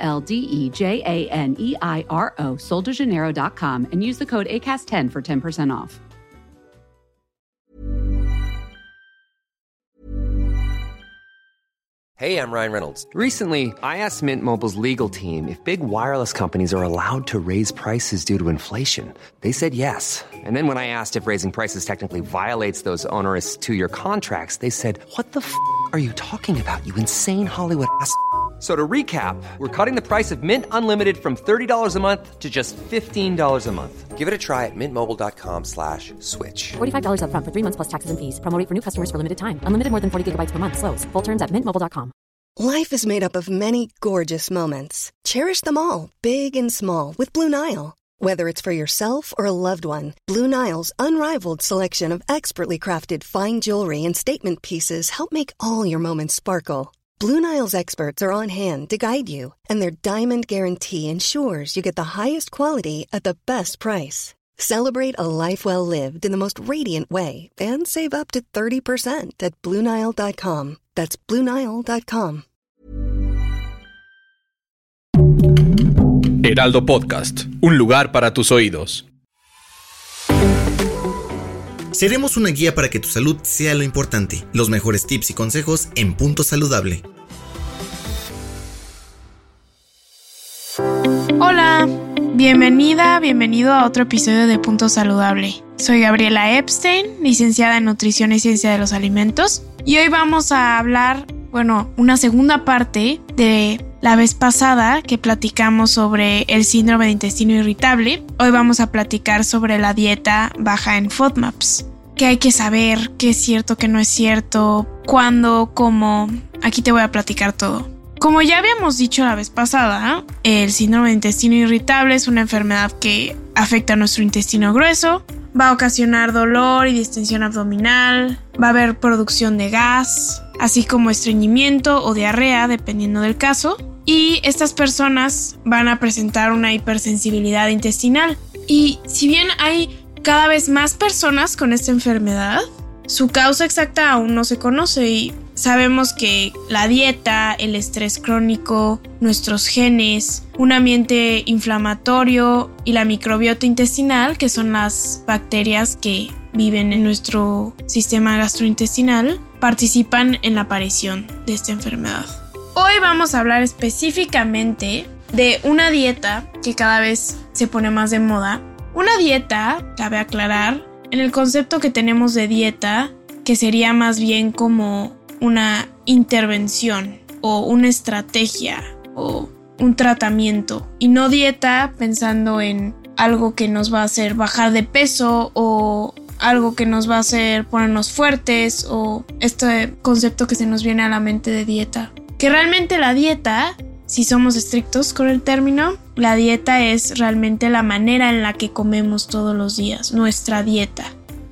L D E J A N E I R O, soldejaneiro.com, and use the code ACAST10 for 10% off. Hey, I'm Ryan Reynolds. Recently, I asked Mint Mobile's legal team if big wireless companies are allowed to raise prices due to inflation. They said yes. And then when I asked if raising prices technically violates those onerous two year contracts, they said, What the f are you talking about, you insane Hollywood ass? F- So to recap, we're cutting the price of Mint Unlimited from $30 a month to just $15 a month. Give it a try at mintmobile.com slash switch. $45 upfront for three months plus taxes and fees. Promo rate for new customers for limited time. Unlimited more than 40 gigabytes per month. Slows. Full terms at mintmobile.com. Life is made up of many gorgeous moments. Cherish them all, big and small, with Blue Nile. Whether it's for yourself or a loved one, Blue Nile's unrivaled selection of expertly crafted fine jewelry and statement pieces help make all your moments sparkle. Blue Nile's experts are on hand to guide you, and their diamond guarantee ensures you get the highest quality at the best price. Celebrate a life well lived in the most radiant way and save up to 30% at BlueNile.com. That's BlueNile.com. Heraldo Podcast, un lugar para tus oídos. Seremos una guía para que tu salud sea lo importante. Los mejores tips y consejos en Punto Saludable. Hola, bienvenida, bienvenido a otro episodio de Punto Saludable. Soy Gabriela Epstein, licenciada en Nutrición y Ciencia de los Alimentos, y hoy vamos a hablar, bueno, una segunda parte de la vez pasada que platicamos sobre el síndrome de intestino irritable. Hoy vamos a platicar sobre la dieta baja en FODMAPs. ¿Qué hay que saber? ¿Qué es cierto, qué no es cierto? ¿Cuándo? ¿Cómo? Aquí te voy a platicar todo. Como ya habíamos dicho la vez pasada, el síndrome de intestino irritable es una enfermedad que afecta a nuestro intestino grueso, va a ocasionar dolor y distensión abdominal, va a haber producción de gas, así como estreñimiento o diarrea, dependiendo del caso, y estas personas van a presentar una hipersensibilidad intestinal. Y si bien hay cada vez más personas con esta enfermedad, su causa exacta aún no se conoce y sabemos que la dieta, el estrés crónico, nuestros genes, un ambiente inflamatorio y la microbiota intestinal, que son las bacterias que viven en nuestro sistema gastrointestinal, participan en la aparición de esta enfermedad. Hoy vamos a hablar específicamente de una dieta que cada vez se pone más de moda. Una dieta, cabe aclarar, en el concepto que tenemos de dieta, que sería más bien como una intervención o una estrategia o un tratamiento y no dieta pensando en algo que nos va a hacer bajar de peso o algo que nos va a hacer ponernos fuertes o este concepto que se nos viene a la mente de dieta. Que realmente la dieta, si somos estrictos con el término, la dieta es realmente la manera en la que comemos todos los días, nuestra dieta.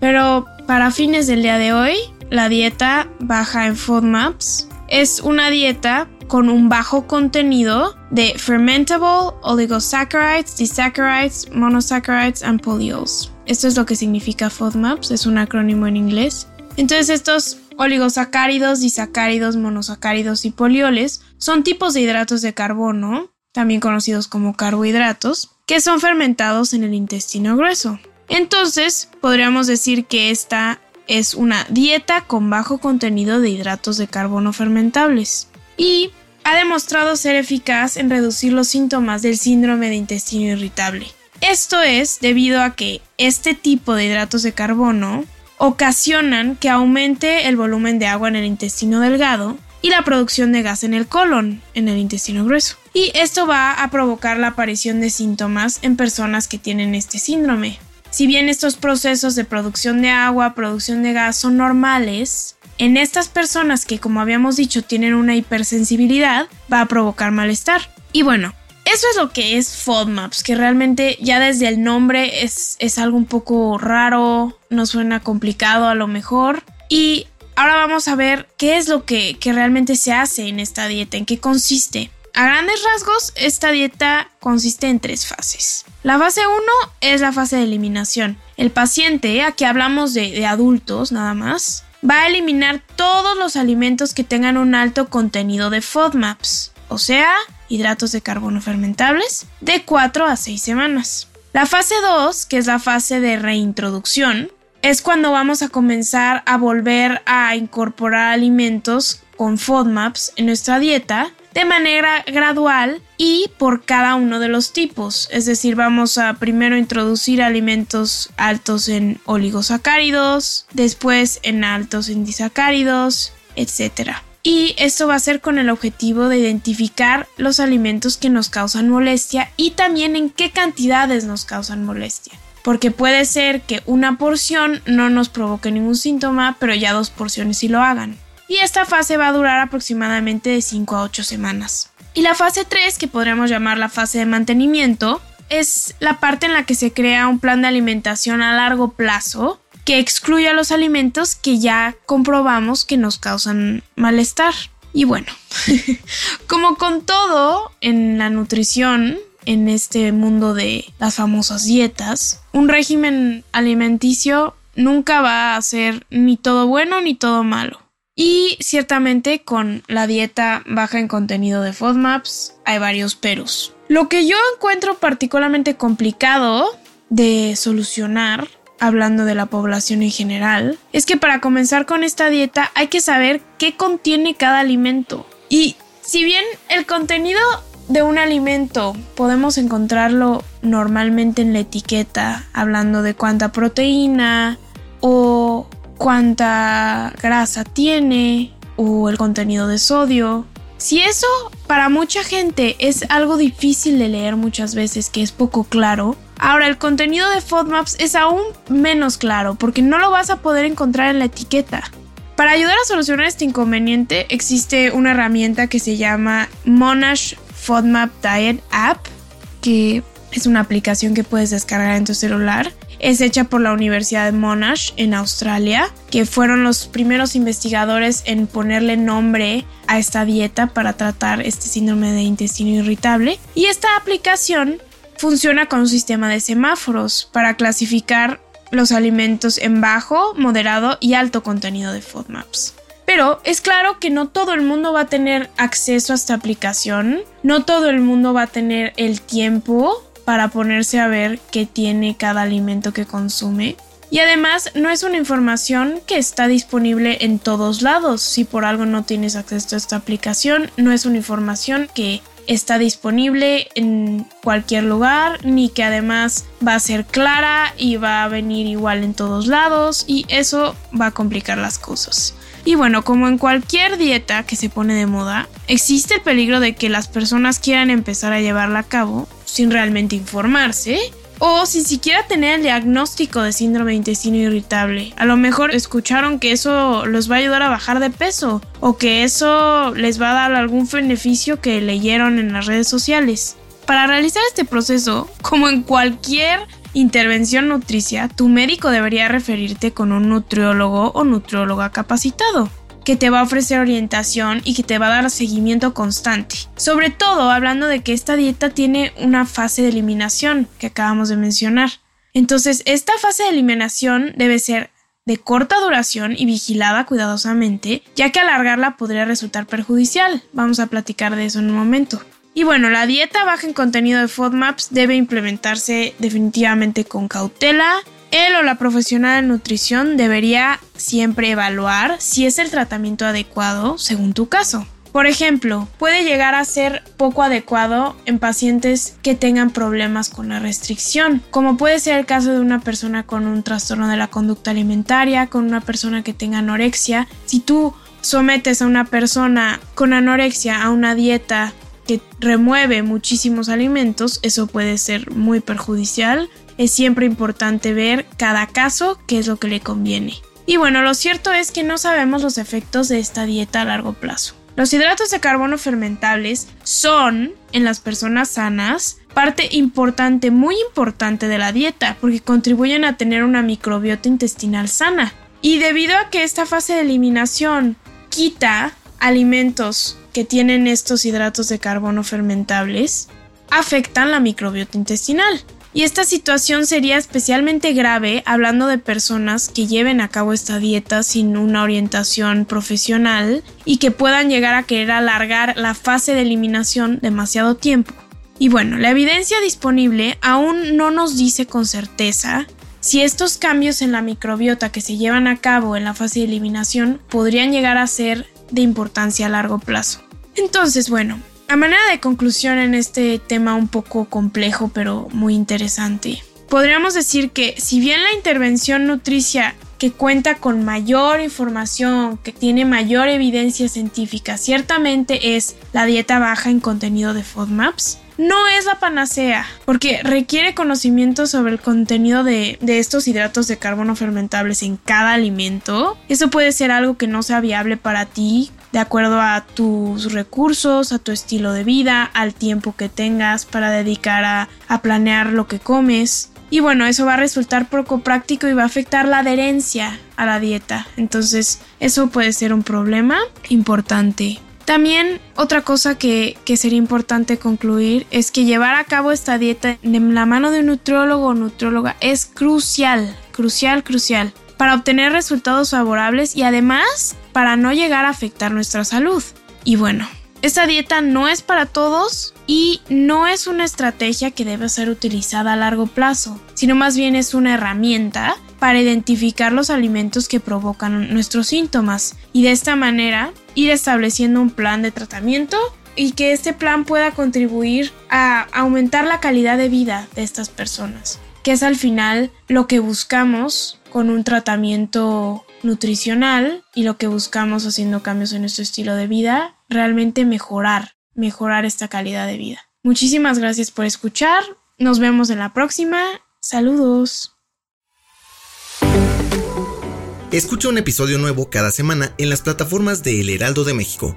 Pero para fines del día de hoy, la dieta baja en FODMAPs es una dieta con un bajo contenido de fermentable oligosaccharides, disaccharides, monosaccharides and polyols. Esto es lo que significa FODMAPs, es un acrónimo en inglés. Entonces estos oligosacáridos, disacáridos, monosacáridos y polioles son tipos de hidratos de carbono, también conocidos como carbohidratos, que son fermentados en el intestino grueso. Entonces, podríamos decir que esta es una dieta con bajo contenido de hidratos de carbono fermentables y ha demostrado ser eficaz en reducir los síntomas del síndrome de intestino irritable. Esto es debido a que este tipo de hidratos de carbono ocasionan que aumente el volumen de agua en el intestino delgado y la producción de gas en el colon, en el intestino grueso. Y esto va a provocar la aparición de síntomas en personas que tienen este síndrome. Si bien estos procesos de producción de agua, producción de gas son normales, en estas personas que como habíamos dicho tienen una hipersensibilidad va a provocar malestar. Y bueno, eso es lo que es FODMAPs, que realmente ya desde el nombre es, es algo un poco raro, no suena complicado a lo mejor. Y ahora vamos a ver qué es lo que, que realmente se hace en esta dieta, en qué consiste. A grandes rasgos, esta dieta consiste en tres fases. La fase 1 es la fase de eliminación. El paciente, aquí hablamos de, de, adultos nada más, va a eliminar todos los alimentos que tengan un alto contenido de FODMAPs, o sea, hidratos de carbono fermentables, de 4 a 6 semanas. La fase 2, que es la fase de reintroducción, es cuando vamos a comenzar a volver a incorporar alimentos con FODMAPs en nuestra dieta de manera gradual y por cada uno de los tipos. Es decir, vamos a primero introducir alimentos altos en oligosacáridos, después en altos en disacáridos, etc. Y esto va a ser con el objetivo de identificar los alimentos que nos causan molestia y también en qué cantidades nos causan molestia. Porque puede ser que una porción no nos provoque ningún síntoma, pero ya dos porciones sí lo hagan y esta fase va a durar aproximadamente de 5 a 8 semanas. Y la fase 3, que podríamos llamar la fase de mantenimiento, es la parte en la que se crea un plan de alimentación a largo plazo que excluya los alimentos que ya comprobamos que nos causan malestar. Y bueno, como con todo en la nutrición, en este mundo de las famosas dietas, un régimen alimenticio nunca va a ser ni todo bueno ni todo malo. Y ciertamente con la dieta baja en contenido de FODMAPs hay varios peros. Lo que yo encuentro particularmente complicado de solucionar, hablando de la población en general, es que para comenzar con esta dieta hay que saber qué contiene cada alimento. Y si bien el contenido de un alimento podemos encontrarlo normalmente en la etiqueta, hablando de cuánta proteína o cuánta grasa tiene o el contenido de sodio. Si eso para mucha gente es algo difícil de leer muchas veces, que es poco claro, ahora el contenido de FODMAPs es aún menos claro porque no lo vas a poder encontrar en la etiqueta. Para ayudar a solucionar este inconveniente existe una herramienta que se llama Monash FODMAP Diet App, que es una aplicación que puedes descargar en tu celular es hecha por la Universidad de Monash en Australia, que fueron los primeros investigadores en ponerle nombre a esta dieta para tratar este síndrome de intestino irritable. Y esta aplicación funciona con un sistema de semáforos para clasificar los alimentos en bajo, moderado y alto contenido de FODMAPs. Pero es claro que no todo el mundo va a tener acceso a esta aplicación, no todo el mundo va a tener el tiempo para ponerse a ver qué tiene cada alimento que consume. Y además no es una información que está disponible en todos lados. Si por algo no tienes acceso a esta aplicación, no es una información que está disponible en cualquier lugar, ni que además va a ser clara y va a venir igual en todos lados y eso va a complicar las cosas. Y bueno, como en cualquier dieta que se pone de moda, existe el peligro de que las personas quieran empezar a llevarla a cabo sin realmente informarse o sin siquiera tener el diagnóstico de síndrome de intestino irritable. A lo mejor escucharon que eso los va a ayudar a bajar de peso o que eso les va a dar algún beneficio que leyeron en las redes sociales. Para realizar este proceso, como en cualquier intervención nutricia, tu médico debería referirte con un nutriólogo o nutrióloga capacitado que te va a ofrecer orientación y que te va a dar seguimiento constante. Sobre todo hablando de que esta dieta tiene una fase de eliminación que acabamos de mencionar. Entonces, esta fase de eliminación debe ser de corta duración y vigilada cuidadosamente, ya que alargarla podría resultar perjudicial. Vamos a platicar de eso en un momento. Y bueno, la dieta baja en contenido de FODMAPs debe implementarse definitivamente con cautela, él o la profesional de nutrición debería siempre evaluar si es el tratamiento adecuado según tu caso. Por ejemplo, puede llegar a ser poco adecuado en pacientes que tengan problemas con la restricción, como puede ser el caso de una persona con un trastorno de la conducta alimentaria, con una persona que tenga anorexia. Si tú sometes a una persona con anorexia a una dieta que remueve muchísimos alimentos, eso puede ser muy perjudicial es siempre importante ver cada caso qué es lo que le conviene. Y bueno, lo cierto es que no sabemos los efectos de esta dieta a largo plazo. Los hidratos de carbono fermentables son en las personas sanas parte importante, muy importante de la dieta, porque contribuyen a tener una microbiota intestinal sana. Y debido a que esta fase de eliminación quita alimentos que tienen estos hidratos de carbono fermentables, afectan la microbiota intestinal. Y esta situación sería especialmente grave hablando de personas que lleven a cabo esta dieta sin una orientación profesional y que puedan llegar a querer alargar la fase de eliminación demasiado tiempo. Y bueno, la evidencia disponible aún no nos dice con certeza si estos cambios en la microbiota que se llevan a cabo en la fase de eliminación podrían llegar a ser de importancia a largo plazo. Entonces, bueno, a manera de conclusión en este tema un poco complejo pero muy interesante, podríamos decir que si bien la intervención nutricia que cuenta con mayor información, que tiene mayor evidencia científica, ciertamente es la dieta baja en contenido de FODMAPs, no es la panacea, porque requiere conocimiento sobre el contenido de, de, estos hidratos de carbono fermentables en cada alimento. Eso puede ser algo que no sea viable para ti de acuerdo a tus recursos, a tu estilo de vida, al tiempo que tengas para dedicar a, planear lo que comes. Y bueno, eso va a resultar poco práctico y va a afectar la adherencia a la dieta. Entonces, eso puede ser un problema importante. También otra cosa que, que, sería importante concluir es que llevar a cabo esta dieta de la mano de un nutriólogo o nutróloga es crucial, crucial, crucial para obtener resultados favorables y además para no llegar a afectar nuestra salud. Y bueno, esta dieta no es para todos y no es una estrategia que debe ser utilizada a largo plazo, sino más bien es una herramienta para identificar los alimentos que provocan nuestros síntomas y de esta manera ir estableciendo un plan de tratamiento y que este plan pueda contribuir a aumentar la calidad de vida de estas personas, que es al final lo que buscamos con un tratamiento nutricional y lo que buscamos haciendo cambios en nuestro estilo de vida, realmente mejorar, mejorar esta calidad de vida. Muchísimas gracias por escuchar, nos vemos en la próxima, saludos. Escucha un episodio nuevo cada semana en las plataformas de El Heraldo de México